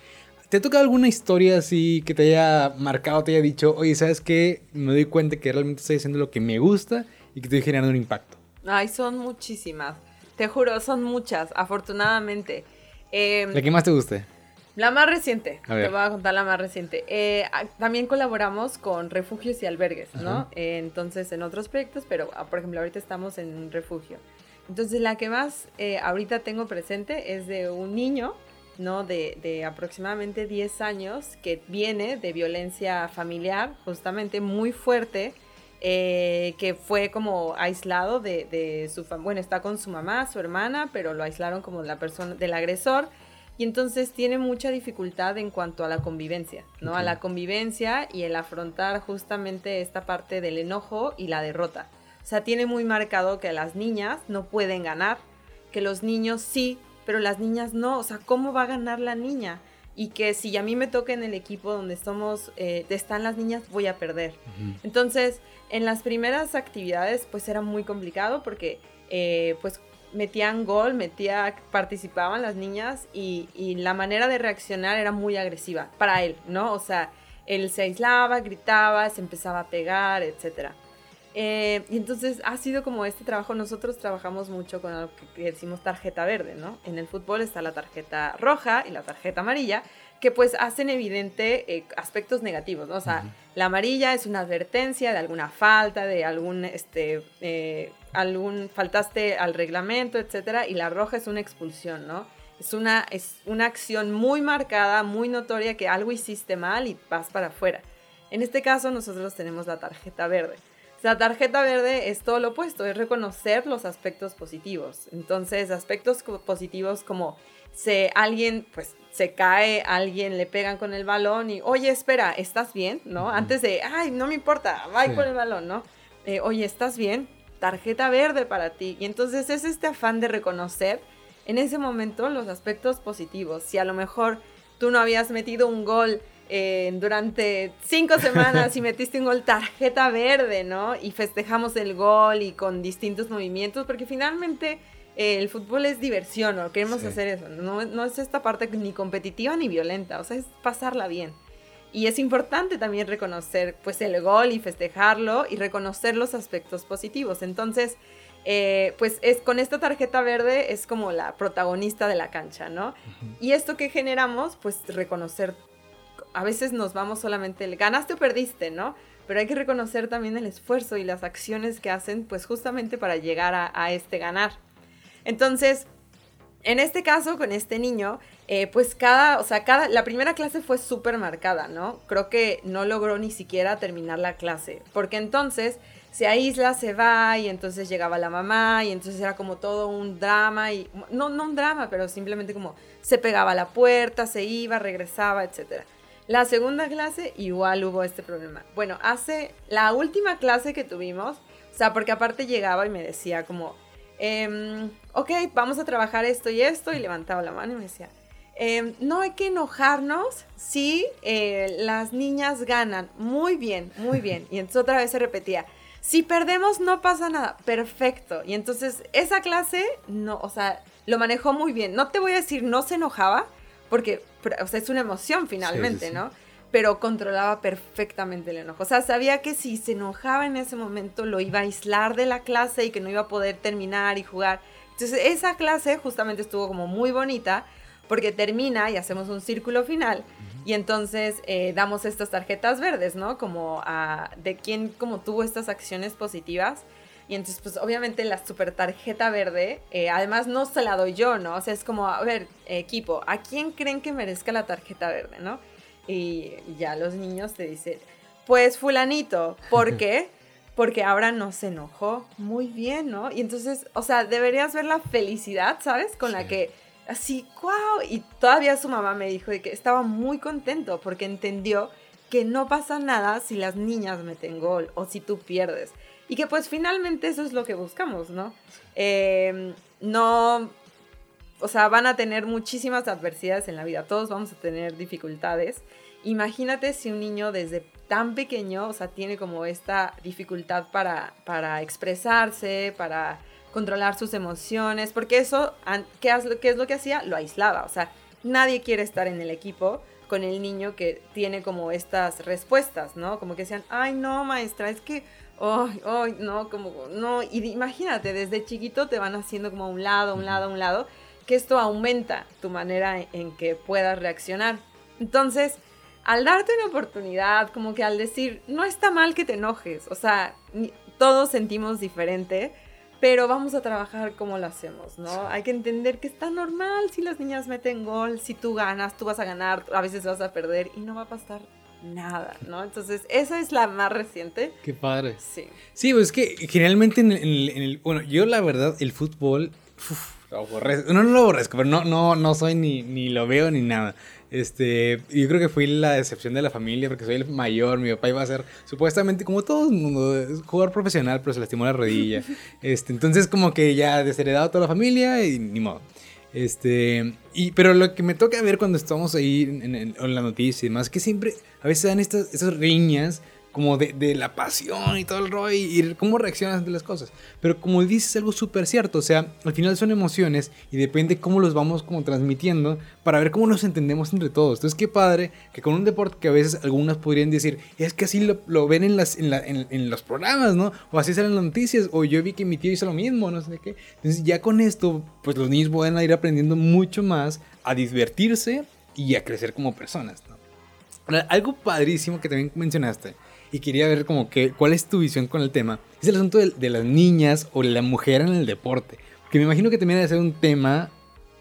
¿Te ha tocado alguna historia así que te haya marcado, te haya dicho, oye, ¿sabes qué? Me doy cuenta que realmente estoy haciendo lo que me gusta y que estoy generando un impacto. Ay, son muchísimas. Te juro, son muchas, afortunadamente. Eh, ¿La que más te guste? La más reciente, te voy a contar la más reciente. Eh, también colaboramos con refugios y albergues, ¿no? Eh, entonces, en otros proyectos, pero ah, por ejemplo, ahorita estamos en un refugio. Entonces, la que más eh, ahorita tengo presente es de un niño, ¿no? De, de, aproximadamente 10 años que viene de violencia familiar, justamente muy fuerte, que fue como aislado de, de su familia. Bueno, está con su mamá, su hermana, pero lo aislaron como la persona del agresor y entonces tiene mucha dificultad en cuanto a la convivencia, ¿no? A la convivencia y el afrontar justamente esta parte del enojo y la derrota. O sea, tiene muy marcado que las niñas no pueden ganar, que los niños sí, pero las niñas no. O sea, ¿cómo va a ganar la niña? Y que si a mí me toca en el equipo donde somos, eh, están las niñas, voy a perder. Entonces, en las primeras actividades, pues era muy complicado porque, eh, pues metían gol, metía, participaban las niñas y, la manera de reaccionar era muy agresiva para él, ¿no? O sea, él se aislaba, gritaba, se empezaba a pegar, etc. Eh, y entonces ha sido como este trabajo, nosotros trabajamos mucho con lo que decimos tarjeta verde, ¿no? En el fútbol está la tarjeta roja y la tarjeta amarilla, que pues hacen evidente eh, aspectos negativos, ¿no? O sea, la amarilla es una advertencia de alguna falta, de algún, este, eh, algún, faltaste al reglamento, etcétera, y la roja es una expulsión, ¿no? Es una, es una acción muy marcada, muy notoria que algo hiciste mal y vas para afuera. En este caso nosotros tenemos la tarjeta verde. La tarjeta verde es todo lo opuesto, es reconocer los aspectos positivos. Entonces, aspectos positivos como se alguien pues se cae, alguien le pegan con el balón y, oye, espera, ¿estás bien? ¿No? Antes de, ay, no me importa, va con el balón, ¿no? Eh, oye, ¿estás bien? Tarjeta verde para ti. Y entonces es este afán de reconocer en ese momento los aspectos positivos. Si a lo mejor tú no habías metido un gol eh, durante cinco semanas y metiste un gol tarjeta verde, ¿no? Y festejamos el gol y con distintos movimientos, porque finalmente eh, el fútbol es diversión, o queremos hacer eso. No, no es esta parte ni competitiva ni violenta, o sea, es pasarla bien. Y es importante también reconocer pues el gol y festejarlo y reconocer los aspectos positivos. Entonces, eh, pues es con esta tarjeta verde es como la protagonista de la cancha, ¿no? Y esto que generamos, pues reconocer, a veces nos vamos solamente el ganaste o perdiste, ¿no? Pero hay que reconocer también el esfuerzo y las acciones que hacen, pues justamente para llegar a, a este ganar. Entonces, en este caso, con este niño, eh, pues cada, o sea, cada, la primera clase fue súper marcada, ¿no? Creo que no logró ni siquiera terminar la clase, porque entonces se aísla, se va y entonces llegaba la mamá y entonces era como todo un drama y, no, no un drama, pero simplemente como se pegaba a la puerta, se iba, regresaba, etc. La segunda clase igual hubo este problema. Bueno, hace la última clase que tuvimos, o sea, porque aparte llegaba y me decía como, eh, ok, vamos a trabajar esto y esto, y levantaba la mano y me decía, em, no hay que enojarnos si eh, las niñas ganan. Muy bien, muy bien. Y entonces otra vez se repetía, si perdemos no pasa nada. Perfecto. Y entonces esa clase, no, o sea, lo manejó muy bien. No te voy a decir, no se enojaba, porque, o sea, es una emoción finalmente, ¿no? pero controlaba perfectamente el enojo. O sea, sabía que si se enojaba en ese momento lo iba a aislar de la clase y que no iba a poder terminar y jugar. Entonces esa clase justamente estuvo como muy bonita porque termina y hacemos un círculo final y entonces eh, damos estas tarjetas verdes, ¿no? Como a, de quién como tuvo estas acciones positivas. Y entonces, pues obviamente la super tarjeta verde, eh, además no se la doy yo, ¿no? O sea, es como, a ver, equipo, ¿a quién creen que merezca la tarjeta verde, ¿no? Y ya los niños te dicen, pues fulanito, ¿por qué? [LAUGHS] Porque ahora no se enojó. Muy bien, ¿no? Y entonces, o sea, deberías ver la felicidad, ¿sabes? Con la que, así, wow. Y todavía su mamá me dijo que estaba muy contento porque entendió que no pasa nada si las niñas meten gol o si tú pierdes. Y que pues finalmente eso es lo que buscamos, ¿no? Em, no, o sea, van a tener muchísimas adversidades en la vida, todos vamos a tener dificultades. Imagínate si un niño desde tan pequeño, o sea, tiene como esta dificultad para, para expresarse, para controlar sus emociones, porque eso, ¿qué es, ¿qué es lo que hacía? Lo aislaba, o sea, nadie quiere estar en el equipo con el niño que tiene como estas respuestas, ¿no? Como que decían, ay, no, maestra, es que, ay, ay, no, como, no, y imagínate, desde chiquito te van haciendo como a un lado, a un lado, a un lado, que esto aumenta tu manera en que puedas reaccionar. Entonces, al darte una oportunidad, como que al decir, no está mal que te enojes, o sea, todos sentimos diferente, pero vamos a trabajar como lo hacemos, ¿no? Hay que entender que está normal si las niñas meten gol, si tú ganas, tú vas a ganar, a veces vas a perder y no va a pasar nada, ¿no? Entonces, esa es la más reciente. Qué padre. Sí. Sí, pues es que generalmente en el, bueno, yo la verdad, el fútbol, no, no lo aborrezco, pero no, no, no soy ni, ni lo veo ni nada. Este, yo creo que fui la decepción de la familia porque soy el mayor. Mi papá iba a ser supuestamente, como todo el mundo, jugador profesional, pero se lastimó la rodilla. [LAUGHS] Este, entonces, como que ya desheredado toda la familia y ni modo. Este, y, pero lo que me toca ver cuando estamos ahí en, la noticia y demás, que siempre a veces dan estas, estas riñas como de, de, la pasión y todo el rollo y, cómo reaccionas ante las cosas. Pero como dices, algo súper cierto, o sea, al final son emociones y depende cómo los vamos como transmitiendo para ver cómo nos entendemos entre todos. Entonces, qué padre que con un deporte que a veces algunas podrían decir, es que así lo, lo ven en, las, en, la, en, en, los programas, ¿no? O así salen las noticias, o yo vi que mi tío hizo lo mismo, no sé qué. Entonces, ya con esto, pues los niños a ir aprendiendo mucho más a divertirse y a crecer como personas, ¿no? Algo padrísimo que también mencionaste y quería ver como que cuál es tu visión con el tema. Es el asunto de, las niñas o la mujer en el deporte. Que me imagino que también debe ser un tema,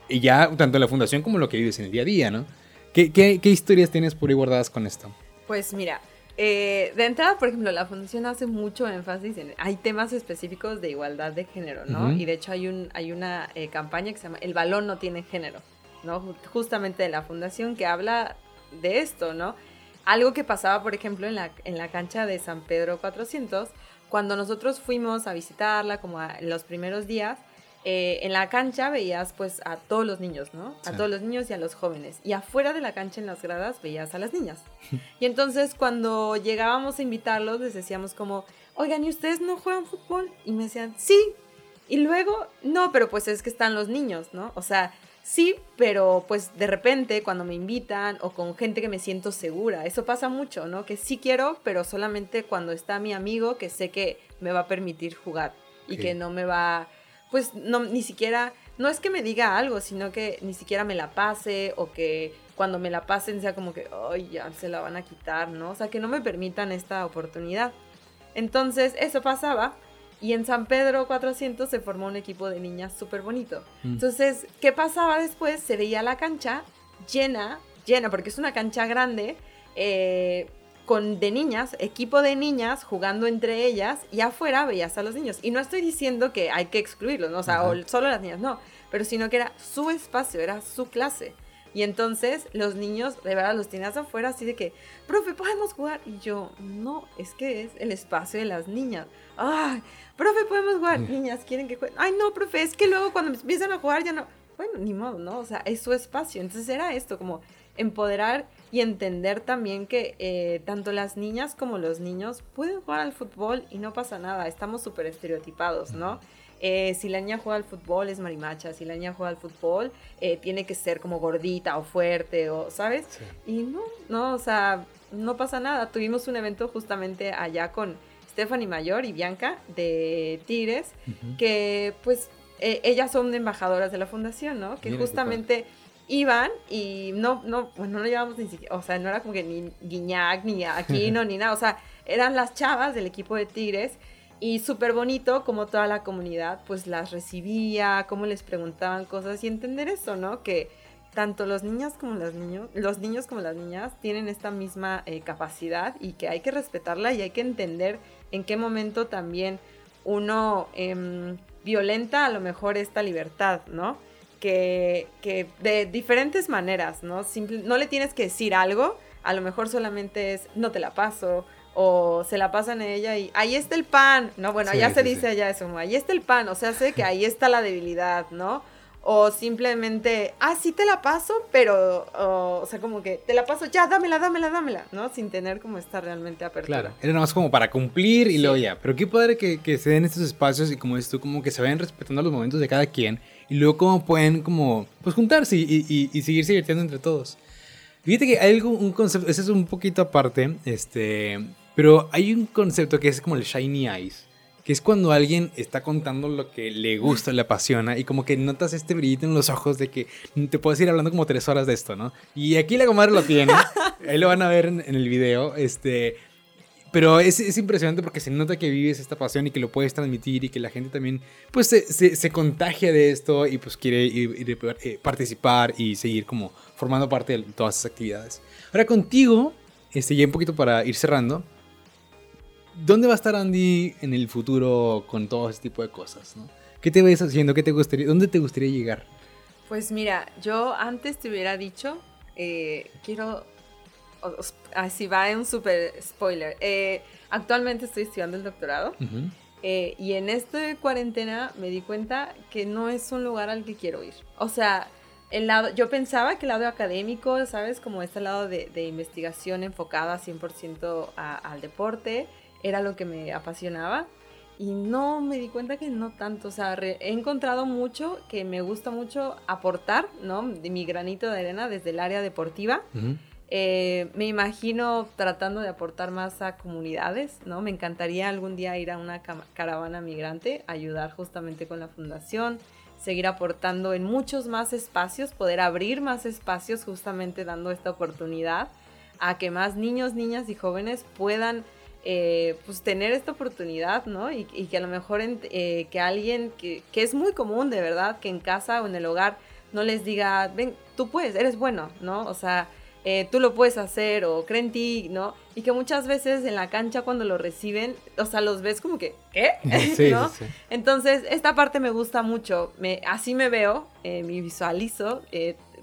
y ya tanto la fundación como lo que vives en el día a día, ¿no? ¿Qué, qué, qué historias tienes por ahí guardadas con esto? Pues mira, eh, de entrada, por ejemplo, la fundación hace mucho énfasis en... Hay temas específicos de igualdad de género, ¿no? Y de hecho hay, un, hay una eh, campaña que se llama El balón no tiene género, ¿no? Justamente de la fundación que habla de esto, ¿no? Algo que pasaba, por ejemplo, en la, en la cancha de San Pedro 400, cuando nosotros fuimos a visitarla, como en los primeros días, eh, en la cancha veías pues a todos los niños, ¿no? A todos los niños y a los jóvenes. Y afuera de la cancha en las gradas veías a las niñas. [LAUGHS] y entonces cuando llegábamos a invitarlos les decíamos como, oigan, ¿y ustedes no juegan fútbol? Y me decían, sí. Y luego, no, pero pues es que están los niños, ¿no? O sea, sí, pero pues de repente cuando me invitan o con gente que me siento segura, eso pasa mucho, ¿no? Que sí quiero, pero solamente cuando está mi amigo que sé que me va a permitir jugar y que no me va, pues no, ni siquiera, no es que me diga algo, sino que ni siquiera me la pase o que cuando me la pasen sea como que, ay, ya se la van a quitar, ¿no? O sea, que no me permitan esta oportunidad. Entonces, eso pasaba. Y en San Pedro 400 se formó un equipo de niñas súper bonito. Mm. Entonces, ¿qué pasaba después? Se veía la cancha llena, llena, porque es una cancha grande, eh, con de niñas, equipo de niñas jugando entre ellas, y afuera veías a los niños. Y no estoy diciendo que hay que excluirlos, ¿no? o sea, o solo las niñas, no, pero sino que era su espacio, era su clase. Y entonces los niños, de verdad, los tienes afuera así de que, profe, podemos jugar. Y yo, no, es que es el espacio de las niñas. Ay, profe, podemos jugar. Niñas, quieren que jueguen. Ay, no, profe, es que luego cuando empiezan a jugar ya no. Bueno, ni modo, ¿no? O sea, es su espacio. Entonces era esto, como empoderar y entender también que eh, tanto las niñas como los niños pueden jugar al fútbol y no pasa nada. Estamos súper estereotipados, ¿no? Eh, si la niña juega al fútbol es marimacha, si la niña juega al fútbol eh, tiene que ser como gordita o fuerte, o, ¿sabes? Y no, no, o sea, no pasa nada. Tuvimos un evento justamente allá con Stephanie Mayor y Bianca de Tigres, que pues e, ellas son embajadoras de la fundación, ¿no? Que justamente iban y no, no, bueno, no llevamos ni siquiera, o sea, no era como que ni Guiñac, ni Aquino, [LAUGHS] ni nada, o sea, eran las chavas del equipo de Tigres y súper bonito como toda la comunidad pues las recibía, cómo les preguntaban cosas y entender eso, ¿no? Que tanto los niños como los niños, los niños como las niñas tienen esta misma eh, capacidad y que hay que respetarla y hay que entender en qué momento también uno em, violenta a lo mejor esta libertad, ¿no? Que, que de diferentes maneras, ¿no? no le tienes que decir algo, a lo mejor solamente es no te la paso o se la pasan a ella y ahí está el pan, ¿no? Bueno, allá se dice allá eso, ahí está el pan, o sea, sé que ahí está la debilidad, ¿no? O simplemente, ah, sí te la paso, pero, o, sea, como que te la paso, ya, dámela, dámela, dámela, ¿no? Sin tener como estar realmente apertura. Claro, era nada más como para cumplir y luego ya. Pero qué padre que, que se den estos espacios y como dices tú, como que se vayan respetando los momentos de cada quien y luego cómo pueden como, pues juntarse y, y, y seguirse divirtiendo entre todos. Fíjate que hay algo, un concepto, ese es un poquito aparte, este, pero hay un concepto que es como el shiny eyes, que es cuando alguien está contando lo que le gusta, le apasiona, y como que notas este brillito en los ojos de que te puedes ir hablando como tres horas de esto, ¿no? Y aquí la comadre lo tiene, [LAUGHS] ahí lo van a ver en, el video, este... Pero es, es, impresionante porque se nota que vives esta pasión y que lo puedes transmitir y que la gente también pues se, se, contagia de esto y pues quiere ir, eh, participar y seguir como formando parte de todas esas actividades. Ahora contigo, este, ya un poquito para ir cerrando, ¿dónde va a estar Andy en el futuro con todo ese tipo de cosas? ¿no? ¿Qué te ves haciendo? ¿Qué te gustaría, ¿Dónde te gustaría llegar? Pues mira, yo antes te hubiera dicho, eh, quiero, así va un super spoiler, eh, actualmente estoy estudiando el doctorado eh, y en esta cuarentena me di cuenta que no es un lugar al que quiero ir. O sea, el lado, yo pensaba que el lado académico, ¿sabes? Como este lado de, de investigación enfocada 100% al deporte, era lo que me apasionaba. Y no me di cuenta que no tanto, o sea, he encontrado mucho que me gusta mucho aportar, ¿no? De mi granito de arena desde el área deportiva. Eh, me imagino tratando de aportar más a comunidades, ¿no? Me encantaría algún día ir a una caravana migrante, ayudar justamente con la fundación, seguir aportando en muchos más espacios, poder abrir más espacios justamente dando esta oportunidad a que más niños, niñas y jóvenes puedan eh, pues tener esta oportunidad, ¿no? Y, que a lo mejor eh, que alguien que, es muy común, de verdad, que en casa o en el hogar no les diga, ven, tú puedes, eres bueno, ¿no? O sea, eh, tú lo puedes hacer o creen en ti, ¿no? Y que muchas veces en la cancha cuando lo reciben, o sea, los ves como que, ¿qué? [LAUGHS] Sí, ¿no? Sí, Entonces, esta parte me gusta mucho, me, así me veo, me visualizo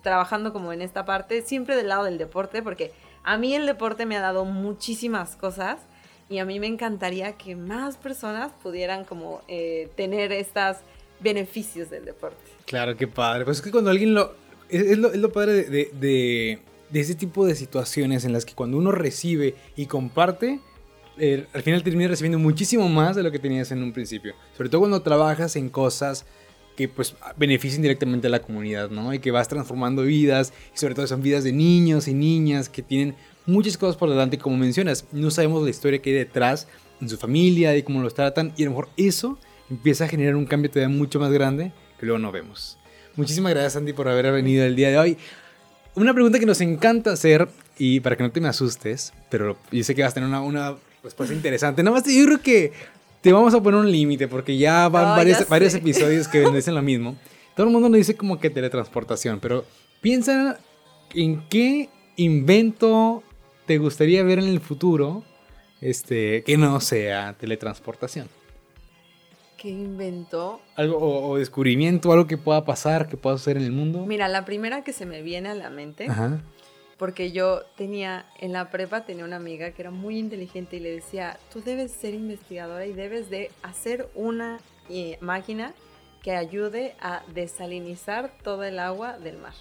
trabajando como en esta parte, siempre del lado del deporte, porque a mí el deporte me ha dado muchísimas cosas y a mí me encantaría que más personas pudieran como eh, tener estos beneficios del deporte. Claro, qué padre. Pues es que cuando alguien lo... Es, lo, es lo, padre de, de, ese tipo de situaciones en las que cuando uno recibe y comparte, eh, al final terminas recibiendo muchísimo más de lo que tenías en un principio. Sobre todo cuando trabajas en cosas que pues benefician directamente a la comunidad, ¿no? Y que vas transformando vidas, y sobre todo son vidas de niños y niñas que tienen muchas cosas por delante, como mencionas, no sabemos la historia que hay detrás en su familia y cómo los tratan, y a lo mejor eso empieza a generar un cambio todavía mucho más grande que luego no vemos. Muchísimas gracias, Andy, por haber venido el día de hoy. Una pregunta que nos encanta hacer, y para que no te me asustes, pero yo sé que vas a tener una, una respuesta interesante. Nada más yo creo que te vamos a poner un límite, porque ya van varios, varios episodios que nos dicen lo mismo. Todo el mundo nos dice como que teletransportación, pero piensa en qué invento te gustaría ver en el futuro este, que no sea teletransportación. ¿Qué inventó? Algo, o, descubrimiento, algo que pueda pasar, que pueda suceder en el mundo. Mira, la primera que se me viene a la mente, porque yo tenía, en la prepa tenía una amiga que era muy inteligente y le decía, tú debes ser investigadora y debes de hacer una eh, máquina que ayude a desalinizar todo el agua del mar.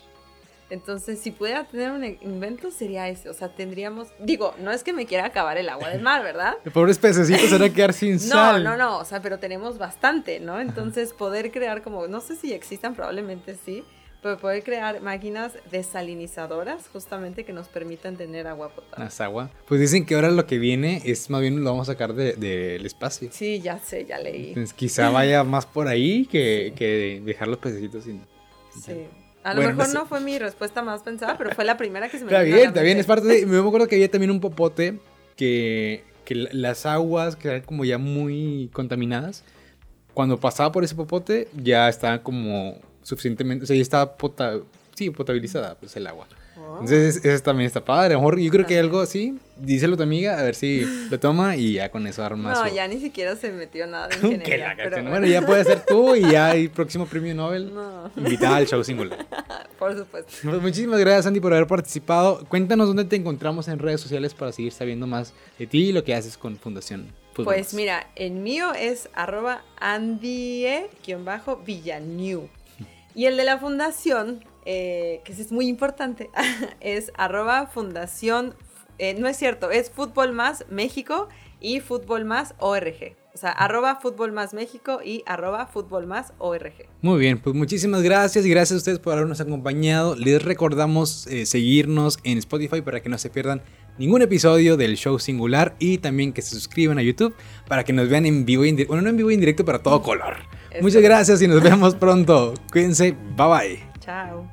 Entonces, si pudiera tener un invento, sería ese. O sea, tendríamos. Digo, no es que me quiera acabar el agua del mar, ¿verdad? [LAUGHS] El pobre pececito se va a [LAUGHS] quedar sin sal. No, no, no. O sea, pero tenemos bastante, ¿no? Entonces, poder crear como. No sé si existan, probablemente sí. Pero poder crear máquinas desalinizadoras justamente que nos permitan tener agua potable. Más agua. Pues dicen que ahora lo que viene es más bien lo vamos a sacar del de, espacio. Sí, ya sé, ya leí. Entonces, quizá vaya [LAUGHS] más por ahí que, que dejar los pececitos sin. Sí. A lo mejor no, fue mi respuesta más pensada, pero fue la primera que se me Está bien, está bien, es parte de... Me acuerdo que había también un popote que, que las aguas que eran como ya muy contaminadas, cuando pasaba por ese popote ya estaba como suficientemente, o sea, ya estaba sí, potabilizada pues el agua. Entonces, eso también está padre. A lo mejor yo creo que algo así, díselo a tu amiga, a ver si lo toma y ya con eso arma No, ya ni siquiera se metió nada en [LAUGHS] ingeniería. Bueno, ya puede ser tú y ya hay [LAUGHS] próximo premio Nobel. No. Invitada al show singular. [LAUGHS] por supuesto. Pues muchísimas gracias, Andy, por haber participado. Cuéntanos dónde te encontramos en redes sociales para seguir sabiendo más de ti y lo que haces con Fundación. Pues mira, el mío es arroba andie-villanew. Y el de la fundación eh, que es muy importante, [LAUGHS] es arroba fundación, eh, no es cierto, es Fútbol Más México y Fútbol Más ORG. O sea, arroba Fútbol Más México y arroba Fútbol Más ORG. Muy bien, pues muchísimas gracias y gracias a ustedes por habernos acompañado. Les recordamos eh, seguirnos en Spotify para que no se pierdan ningún episodio del show singular y también que se suscriban a YouTube para que nos vean en vivo y Bueno, no en vivo y en directo, pero todo color. Muchas gracias y nos vemos pronto. Cuídense, bye bye. Chao.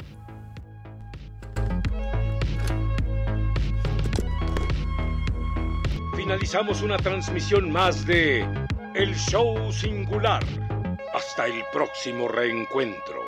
Finalizamos una transmisión más de El Show Singular. Hasta el próximo reencuentro.